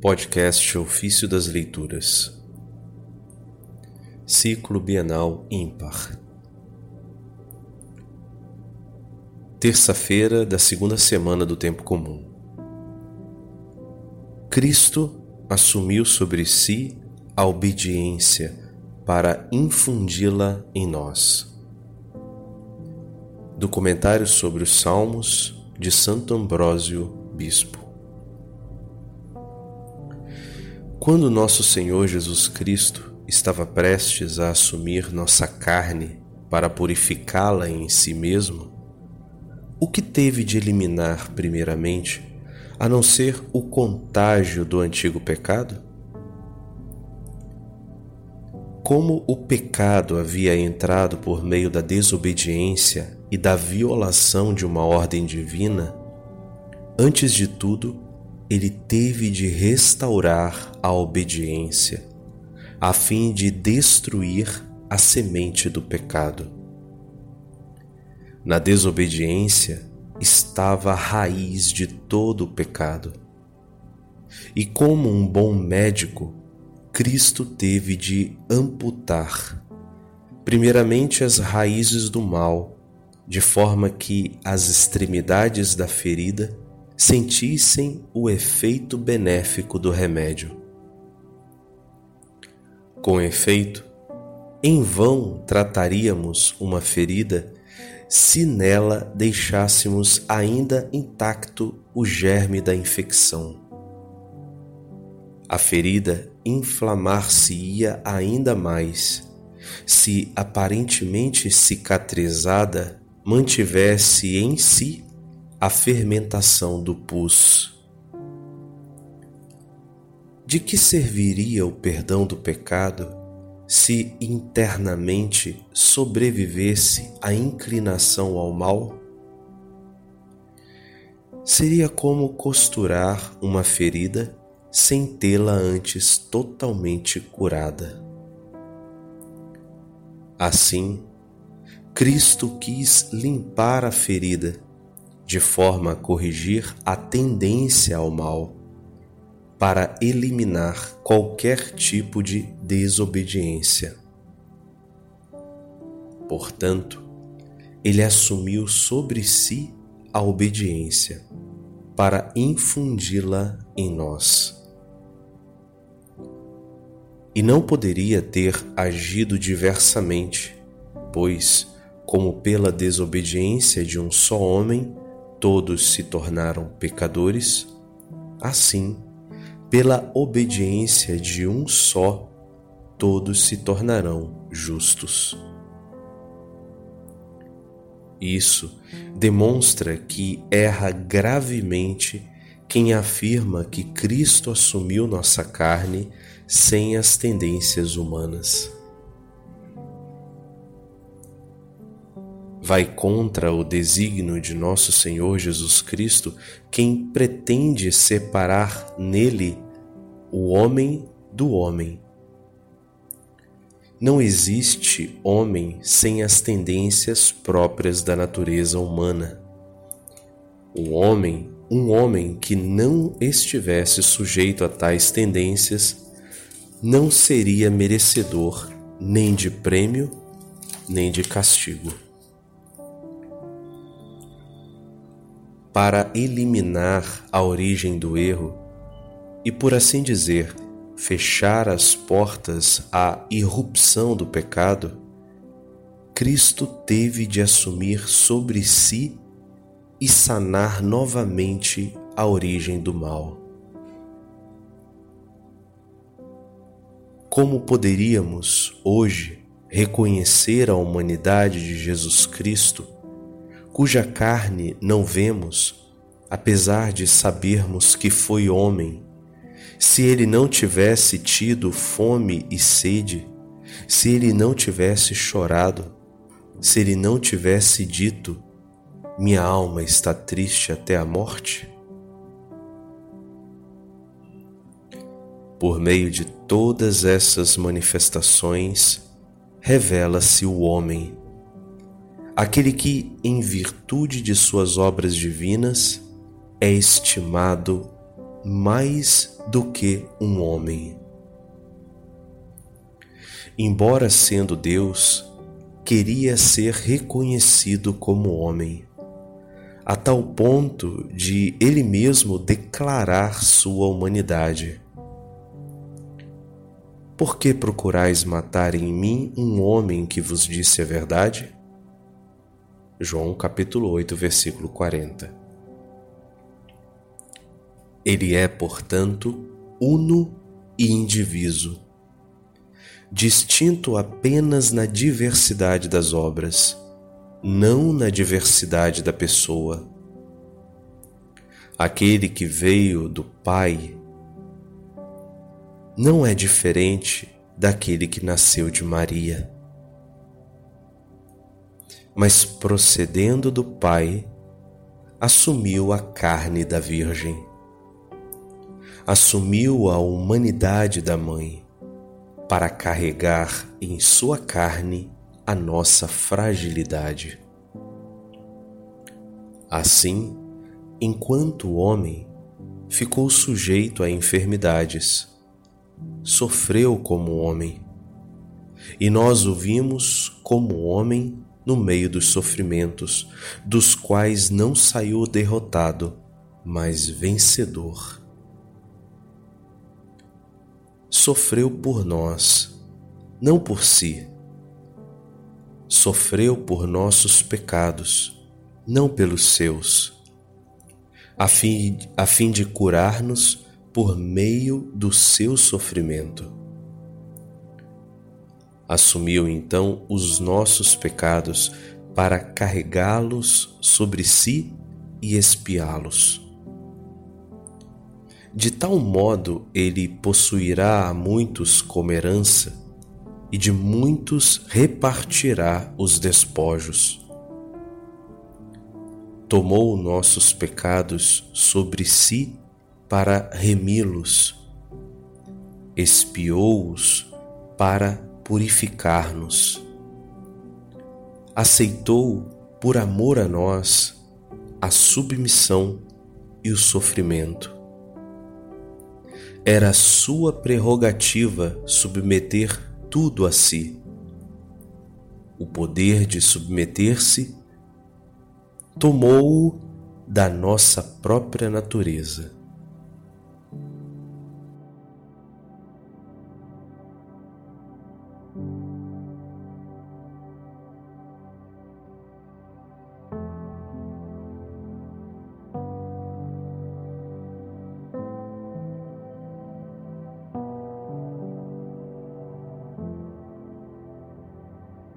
Podcast Ofício das Leituras. Ciclo Bienal Ímpar. Terça-feira da segunda semana do Tempo Comum. Cristo assumiu sobre si a obediência para infundi-la em nós. Do comentário sobre os Salmos de Santo Ambrósio, Bispo Quando nosso Senhor Jesus Cristo estava prestes a assumir nossa carne para purificá-la em si mesmo, o que teve de eliminar primeiramente, a não ser o contágio do antigo pecado? Como o pecado havia entrado por meio da desobediência e da violação de uma ordem divina, antes de tudo, ele teve de restaurar a obediência, a fim de destruir a semente do pecado. Na desobediência estava a raiz de todo o pecado. E como um bom médico, Cristo teve de amputar, primeiramente, as raízes do mal, de forma que as extremidades da ferida sentissem o efeito benéfico do remédio. Com efeito, em vão trataríamos uma ferida se nela deixássemos ainda intacto o germe da infecção. A ferida inflamar-se-ia ainda mais se aparentemente cicatrizada mantivesse em si a fermentação do pus. De que serviria o perdão do pecado se internamente sobrevivesse a inclinação ao mal? Seria como costurar uma ferida sem tê-la antes totalmente curada. Assim, Cristo quis limpar a ferida de forma a corrigir a tendência ao mal, para eliminar qualquer tipo de desobediência. Portanto, ele assumiu sobre si a obediência para infundi-la em nós. E não poderia ter agido diversamente, pois, como pela desobediência de um só homem, todos se tornaram pecadores, assim, pela obediência de um só, todos se tornarão justos. Isso demonstra que erra gravemente quem afirma que Cristo assumiu nossa carne sem as tendências humanas. Vai contra o desígnio de nosso Senhor Jesus Cristo quem pretende separar nele o homem do homem. Não existe homem sem as tendências próprias da natureza humana. O homem, um homem que não estivesse sujeito a tais tendências, não seria merecedor nem de prêmio, nem de castigo. Para eliminar a origem do erro e, por assim dizer, fechar as portas à irrupção do pecado, Cristo teve de assumir sobre si e sanar novamente a origem do mal. Como poderíamos hoje reconhecer a humanidade de Jesus Cristo? Cuja carne não vemos, apesar de sabermos que foi homem, se ele não tivesse tido fome e sede, se ele não tivesse chorado, se ele não tivesse dito: Minha alma está triste até a morte? Por meio de todas essas manifestações, revela-se o homem aquele que, em virtude de suas obras divinas, é estimado mais do que um homem. Embora sendo Deus, queria ser reconhecido como homem, a tal ponto de ele mesmo declarar sua humanidade. Por que procurais matar em mim um homem que vos disse a verdade? João capítulo 8, versículo 40. Ele é, portanto, uno e indiviso, distinto apenas na diversidade das obras, não na diversidade da pessoa. Aquele que veio do Pai não é diferente daquele que nasceu de Maria. Mas procedendo do Pai, assumiu a carne da Virgem, assumiu a humanidade da Mãe, para carregar em sua carne a nossa fragilidade. Assim, enquanto homem, ficou sujeito a enfermidades sofreu como homem, e nós o vimos como homem no meio dos sofrimentos, dos quais não saiu derrotado, mas vencedor. Sofreu por nós, não por si. Sofreu por nossos pecados, não pelos seus, a fim, a fim de curar-nos por meio do seu sofrimento. Assumiu então os nossos pecados para carregá-los sobre si e expiá-los. De tal modo ele possuirá a muitos como herança, e de muitos repartirá os despojos. Tomou nossos pecados sobre si para remi-los, expiou-os para purificar-nos. Aceitou, por amor a nós, a submissão e o sofrimento. Era sua prerrogativa submeter tudo a si. O poder de submeter-se tomou-o da nossa própria natureza